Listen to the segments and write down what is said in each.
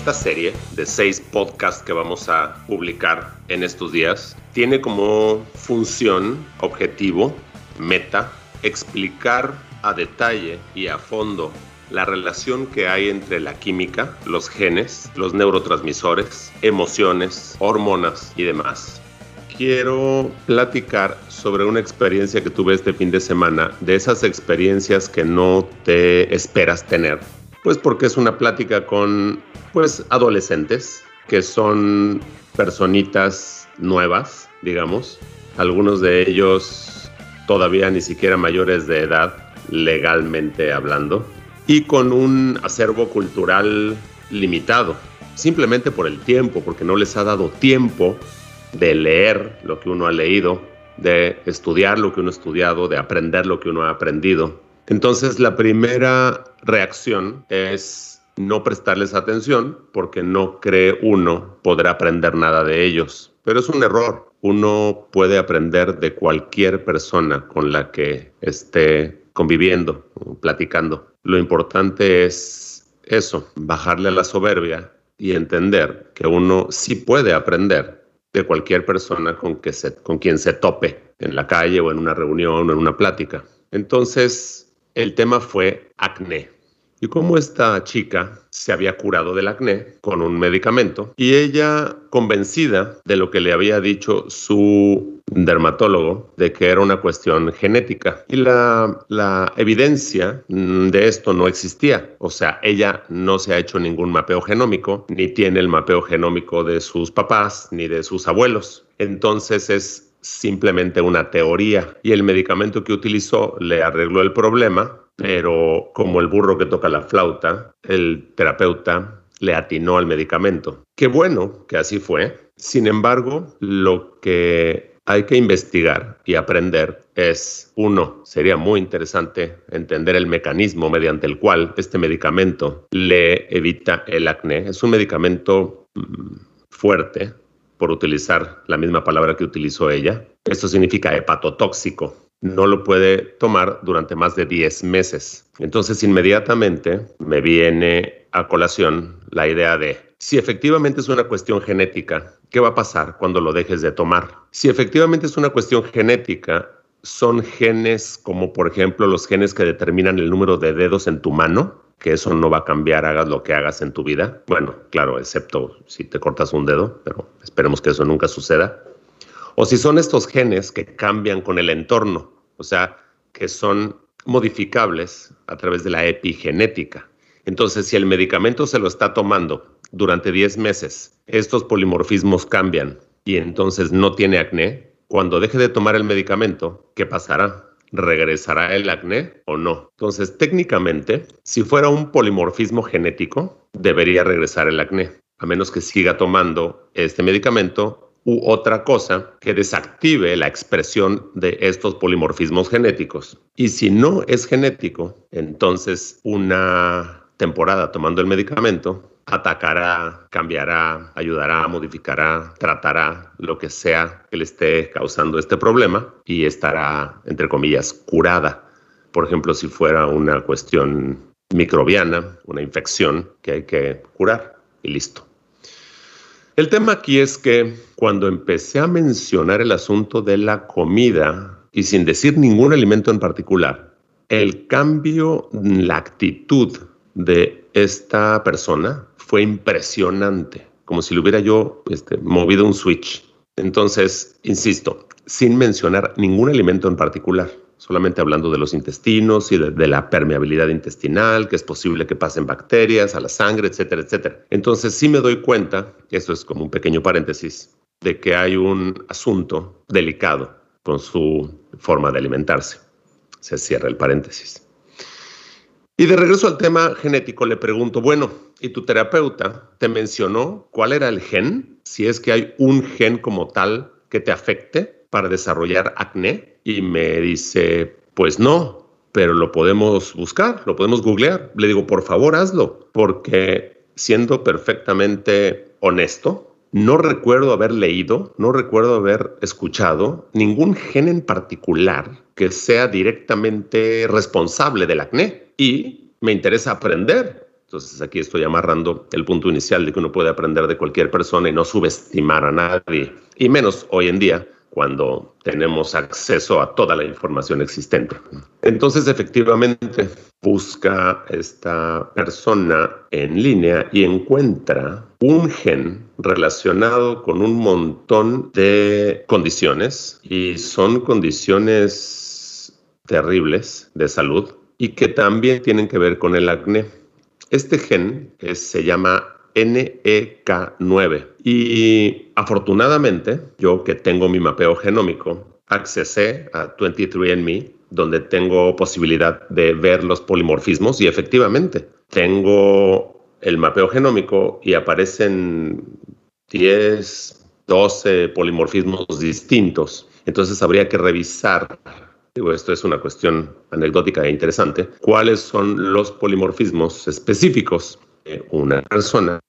Esta serie de seis podcasts que vamos a publicar en estos días tiene como función, objetivo, meta, explicar a detalle y a fondo la relación que hay entre la química, los genes, los neurotransmisores, emociones, hormonas y demás. Quiero platicar sobre una experiencia que tuve este fin de semana, de esas experiencias que no te esperas tener. Pues porque es una plática con pues adolescentes que son personitas nuevas, digamos. Algunos de ellos todavía ni siquiera mayores de edad, legalmente hablando, y con un acervo cultural limitado, simplemente por el tiempo, porque no les ha dado tiempo de leer lo que uno ha leído, de estudiar lo que uno ha estudiado, de aprender lo que uno ha aprendido. Entonces la primera reacción es no prestarles atención porque no cree uno poder aprender nada de ellos. Pero es un error. Uno puede aprender de cualquier persona con la que esté conviviendo, platicando. Lo importante es eso, bajarle a la soberbia y entender que uno sí puede aprender de cualquier persona con, que se, con quien se tope en la calle o en una reunión o en una plática. Entonces, el tema fue acné y cómo esta chica se había curado del acné con un medicamento y ella convencida de lo que le había dicho su dermatólogo de que era una cuestión genética y la evidencia de esto no existía. O sea, ella no se ha hecho ningún mapeo genómico, ni tiene el mapeo genómico de sus papás, ni de sus abuelos. Entonces es simplemente una teoría y el medicamento que utilizó le arregló el problema, pero como el burro que toca la flauta, el terapeuta le atinó al medicamento. Qué bueno que así fue. Sin embargo, lo que hay que investigar y aprender es, uno, sería muy interesante entender el mecanismo mediante el cual este medicamento le evita el acné. Es un medicamento mm, fuerte, por utilizar la misma palabra que utilizó ella. Esto significa hepatotóxico. No lo puede tomar durante más de 10 meses. Entonces inmediatamente me viene a colación la idea de si efectivamente es una cuestión genética, ¿qué va a pasar cuando lo dejes de tomar? Si efectivamente es una cuestión genética, son genes como por ejemplo los genes que determinan el número de dedos en tu mano que eso no va a cambiar, hagas lo que hagas en tu vida. Bueno, claro, excepto si te cortas un dedo, pero esperemos que eso nunca suceda. O si son estos genes que cambian con el entorno, o sea, que son modificables a través de la epigenética. Entonces, si el medicamento se lo está tomando durante 10 meses, estos polimorfismos cambian y entonces no tiene acné, cuando deje de tomar el medicamento, ¿qué pasará? ¿Regresará el acné o no? Entonces, técnicamente, si fuera un polimorfismo genético, debería regresar el acné, a menos que siga tomando este medicamento u otra cosa que desactive la expresión de estos polimorfismos genéticos. Y si no es genético, entonces una temporada tomando el medicamento atacará, cambiará, ayudará, modificará, tratará lo que sea que le esté causando este problema y estará, entre comillas, curada. Por ejemplo, si fuera una cuestión microbiana, una infección que hay que curar y listo. El tema aquí es que cuando empecé a mencionar el asunto de la comida y sin decir ningún alimento en particular, el cambio, la actitud de esta persona fue impresionante, como si le hubiera yo este, movido un switch. Entonces, insisto, sin mencionar ningún alimento en particular, solamente hablando de los intestinos y de, la permeabilidad intestinal, que es posible que pasen bacterias a la sangre, etcétera, etcétera. Entonces, sí me doy cuenta, esto es como un pequeño paréntesis, de que hay un asunto delicado con su forma de alimentarse. Se cierra el paréntesis. Y de regreso al tema genético, le pregunto, bueno, ¿y tu terapeuta te mencionó cuál era el gen? Si es que hay un gen como tal que te afecte para desarrollar acné. Y me dice, pues no, pero lo podemos buscar, lo podemos googlear. Le digo, por favor, hazlo, porque siendo perfectamente honesto, no recuerdo haber leído, no recuerdo haber escuchado ningún gen en particular que sea directamente responsable del acné y me interesa aprender. Entonces aquí estoy amarrando el punto inicial de que uno puede aprender de cualquier persona y no subestimar a nadie, y menos hoy en día cuando tenemos acceso a toda la información existente. Entonces, efectivamente, busca esta persona en línea y encuentra un gen relacionado con un montón de condiciones y son condiciones terribles de salud y que también tienen que ver con el acné. Este gen se llama NEK9. Y afortunadamente, yo que tengo mi mapeo genómico, accesé a 23andMe, donde tengo posibilidad de ver los polimorfismos y efectivamente tengo el mapeo genómico y aparecen 10, 12 polimorfismos distintos. Entonces habría que revisar, digo, esto es una cuestión anecdótica e interesante, cuáles son los polimorfismos específicos una persona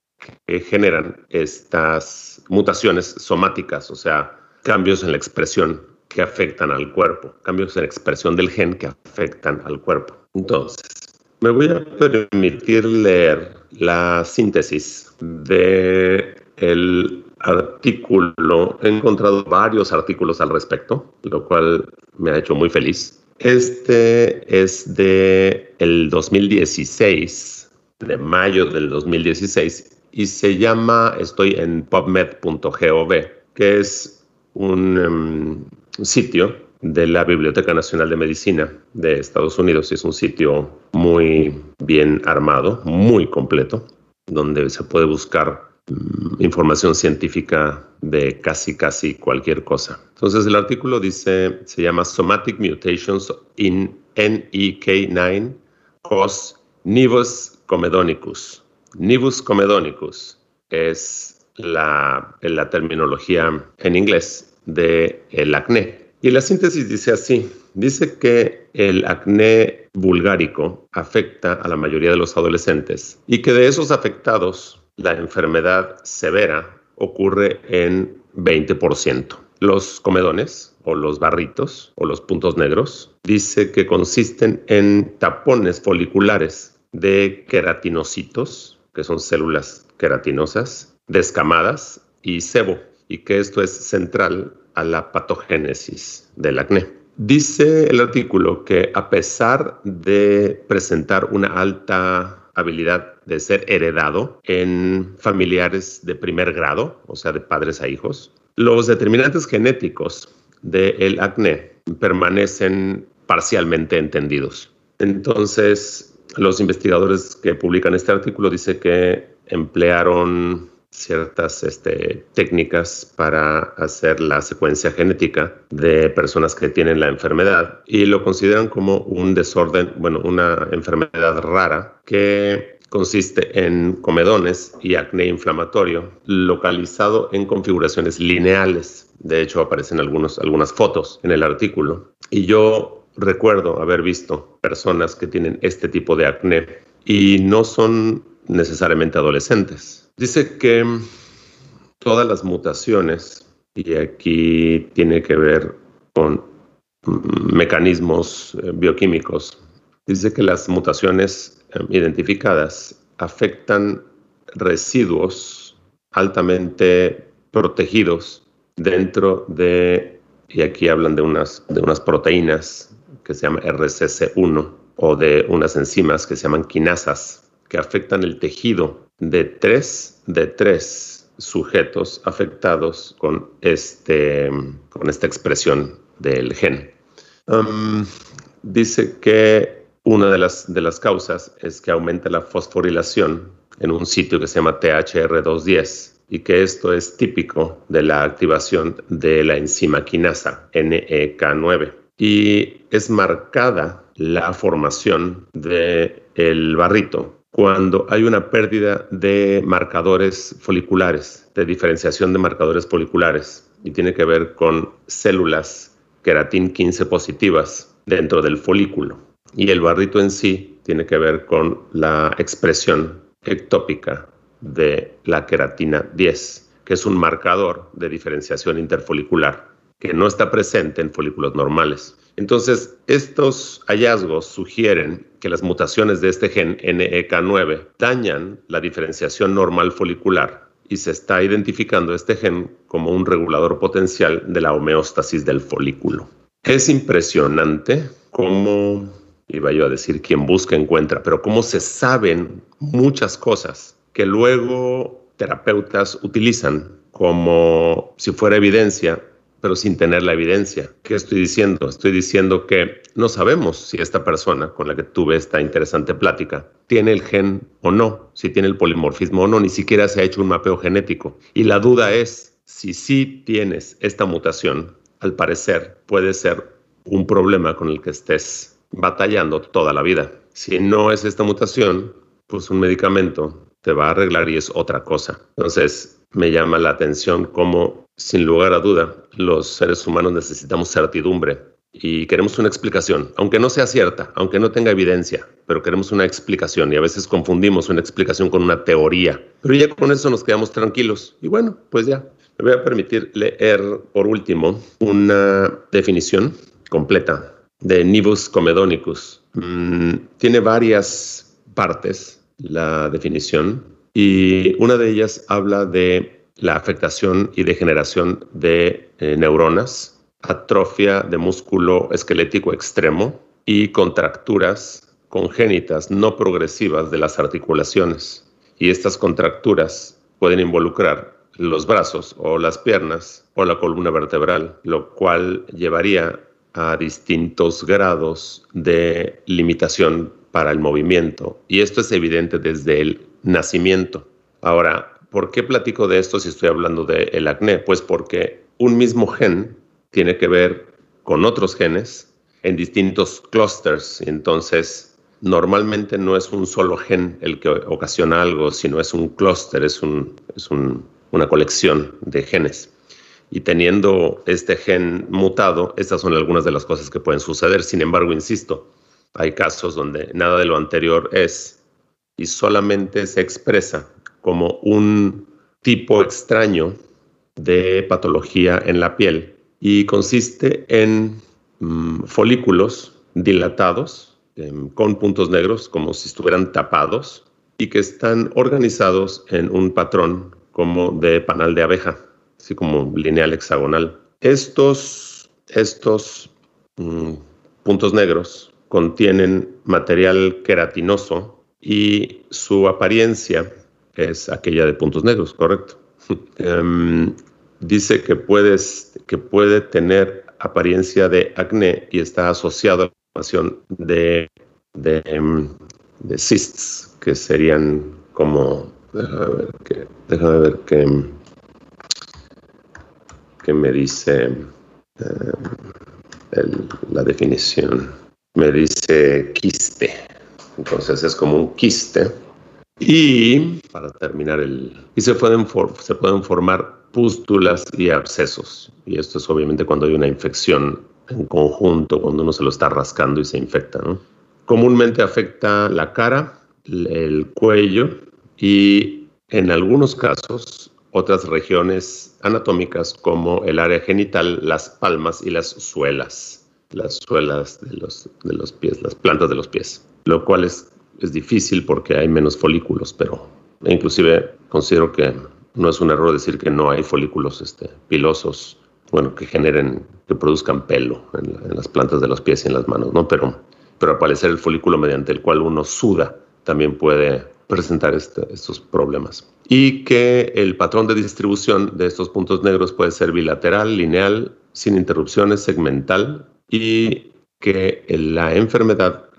que generan estas mutaciones somáticas, o sea, cambios en la expresión que afectan al cuerpo, cambios en la expresión del gen que afectan al cuerpo. Entonces, me voy a permitir leer la síntesis de el artículo. He encontrado varios artículos al respecto, lo cual me ha hecho muy feliz. Este es de el 2016 de mayo del 2016 y se llama, estoy en pubmed.gov, que es un em, sitio de la Biblioteca Nacional de Medicina de Estados Unidos. Es un sitio muy bien armado, muy completo, donde se puede buscar información científica de casi, casi cualquier cosa. Entonces el artículo dice, se llama Somatic Mutations in NEK9 Cause Nevus comedonicus. Nivus comedonicus es la, terminología en inglés de el acné. Y la síntesis dice así, dice que el acné vulgárico afecta a la mayoría de los adolescentes y que de esos afectados la enfermedad severa ocurre en 20%. Los comedones o los barritos o los puntos negros dice que consisten en tapones foliculares de queratinocitos, que son células queratinosas, descamadas y sebo, y que esto es central a la patogénesis del acné. Dice el artículo que a pesar de presentar una alta habilidad de ser heredado en familiares de primer grado, o sea, de padres a hijos, los determinantes genéticos del acné permanecen parcialmente entendidos. Entonces, los investigadores que publican este artículo dicen que emplearon ciertas este, técnicas para hacer la secuencia genética de personas que tienen la enfermedad y lo consideran como un desorden, bueno, una enfermedad rara que consiste en comedones y acné inflamatorio localizado en configuraciones lineales. De hecho, aparecen algunos, algunas fotos en el artículo. Y yo recuerdo haber visto personas que tienen este tipo de acné y no son necesariamente adolescentes. Dice que todas las mutaciones, y aquí tiene que ver con mecanismos eh, bioquímicos, dice que las mutaciones eh, identificadas afectan residuos altamente protegidos dentro de, y aquí hablan de unas, de unas proteínas que se llama RCC1 o de unas enzimas que se llaman quinasas que afectan el tejido de tres de tres sujetos afectados con, este, con esta expresión del gen. Dice que una de las, de las causas es que aumenta la fosforilación en un sitio que se llama THR210 y que esto es típico de la activación de la enzima quinasa NEK9 y es marcada la formación del el barrito cuando hay una pérdida de marcadores foliculares, de diferenciación de marcadores foliculares, y tiene que ver con células queratin 15 positivas dentro del folículo. Y el barrito en sí tiene que ver con la expresión ectópica de la queratina 10, que es un marcador de diferenciación interfolicular que no está presente en folículos normales. Entonces, estos hallazgos sugieren que las mutaciones de este gen NEK9 dañan la diferenciación normal folicular y se está identificando este gen como un regulador potencial de la homeostasis del folículo. Es impresionante cómo, iba yo a decir, quien busca encuentra, pero cómo se saben muchas cosas que luego terapeutas utilizan como si fuera evidencia pero sin tener la evidencia. ¿Qué estoy diciendo? Estoy diciendo que no sabemos si esta persona con la que tuve esta interesante plática tiene el gen o no, si tiene el polimorfismo o no, ni siquiera se ha hecho un mapeo genético. Y la duda es si sí tienes esta mutación, al parecer puede ser un problema con el que estés batallando toda la vida. Si no es esta mutación, pues un medicamento te va a arreglar y es otra cosa. Entonces, me llama la atención cómo, sin lugar a duda, los seres humanos necesitamos certidumbre y queremos una explicación, aunque no sea cierta, aunque no tenga evidencia, pero queremos una explicación y a veces confundimos una explicación con una teoría. Pero ya con eso nos quedamos tranquilos y bueno, pues ya. Me voy a permitir leer por último una definición completa de Nivus comedonicus. Mm, tiene varias partes la definición y una de ellas habla de la afectación y degeneración de eh, neuronas, atrofia de músculo esquelético extremo y contracturas congénitas no progresivas de las articulaciones. Y estas contracturas pueden involucrar los brazos o las piernas o la columna vertebral, lo cual llevaría a distintos grados de limitación para el movimiento. Y esto es evidente desde el nacimiento. Ahora, ¿por qué platico de esto si estoy hablando del el acné? Pues porque un mismo gen tiene que ver con otros genes en distintos clusters. Entonces, normalmente no es un solo gen el que ocasiona algo, sino es un clúster, es, un, es una colección de genes. Y teniendo este gen mutado, estas son algunas de las cosas que pueden suceder. Sin embargo, insisto, hay casos donde nada de lo anterior es y solamente se expresa como un tipo extraño de patología en la piel y consiste en mm, folículos dilatados em, con puntos negros como si estuvieran tapados y que están organizados en un patrón como de panal de abeja, así como lineal hexagonal. Estos, estos mm, puntos negros contienen material queratinoso y su apariencia es aquella de puntos negros, correcto. Em, dice que, puedes, que puede tener apariencia de acné y está asociado a la formación de, de, em, de, cysts, que serían como, déjame ver déjame ver qué, qué me dice em, la definición. Me dice quiste. Entonces es como un quiste. Y para terminar el... Y se pueden, se pueden formar pústulas y abscesos. Y esto es obviamente cuando hay una infección en conjunto, cuando uno se lo está rascando y se infecta. Comúnmente afecta la cara, el cuello y en algunos casos otras regiones anatómicas como el área genital, las palmas y las suelas, las suelas de los, de los pies, las plantas de los pies lo cual es, es difícil porque hay menos folículos, pero inclusive considero que no es un error decir que no hay folículos este, pilosos, bueno, que generen, que produzcan pelo en, las plantas de los pies y en las manos, ¿no? Pero, pero aparecer el folículo mediante el cual uno suda también puede presentar este, estos problemas. Y que el patrón de distribución de estos puntos negros puede ser bilateral, lineal, sin interrupciones, segmental, y que la enfermedad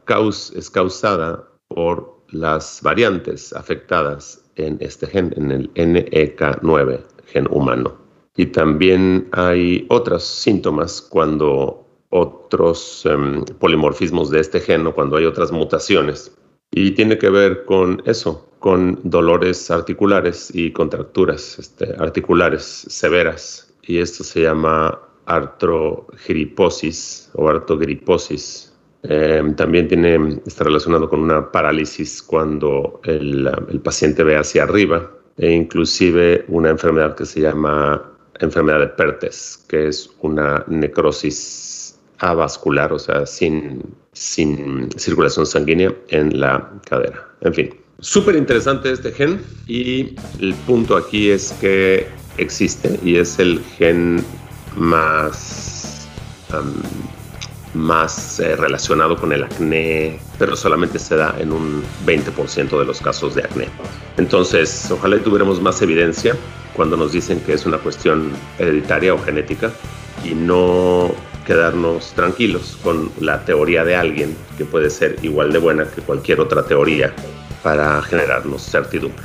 es causada por las variantes afectadas en este gen, en el NEK9, gen humano. Y también hay otros síntomas cuando otros em, polimorfismos de este gen o cuando hay otras mutaciones. Y tiene que ver con eso, con dolores articulares y contracturas este, articulares severas. Y esto se llama artrogriposis o artogriposis. Em, también tiene, está relacionado con una parálisis cuando el, paciente ve hacia arriba e inclusive una enfermedad que se llama enfermedad de Pertes, que es una necrosis avascular, o sea, sin, sin circulación sanguínea en la cadera. En fin, súper interesante este gen y el punto aquí es que existe y es el gen más, más eh, relacionado con el acné, pero solamente se da en un 20% de los casos de acné. Entonces, ojalá tuviéramos más evidencia cuando nos dicen que es una cuestión hereditaria o genética y no quedarnos tranquilos con la teoría de alguien que puede ser igual de buena que cualquier otra teoría para generarnos certidumbre.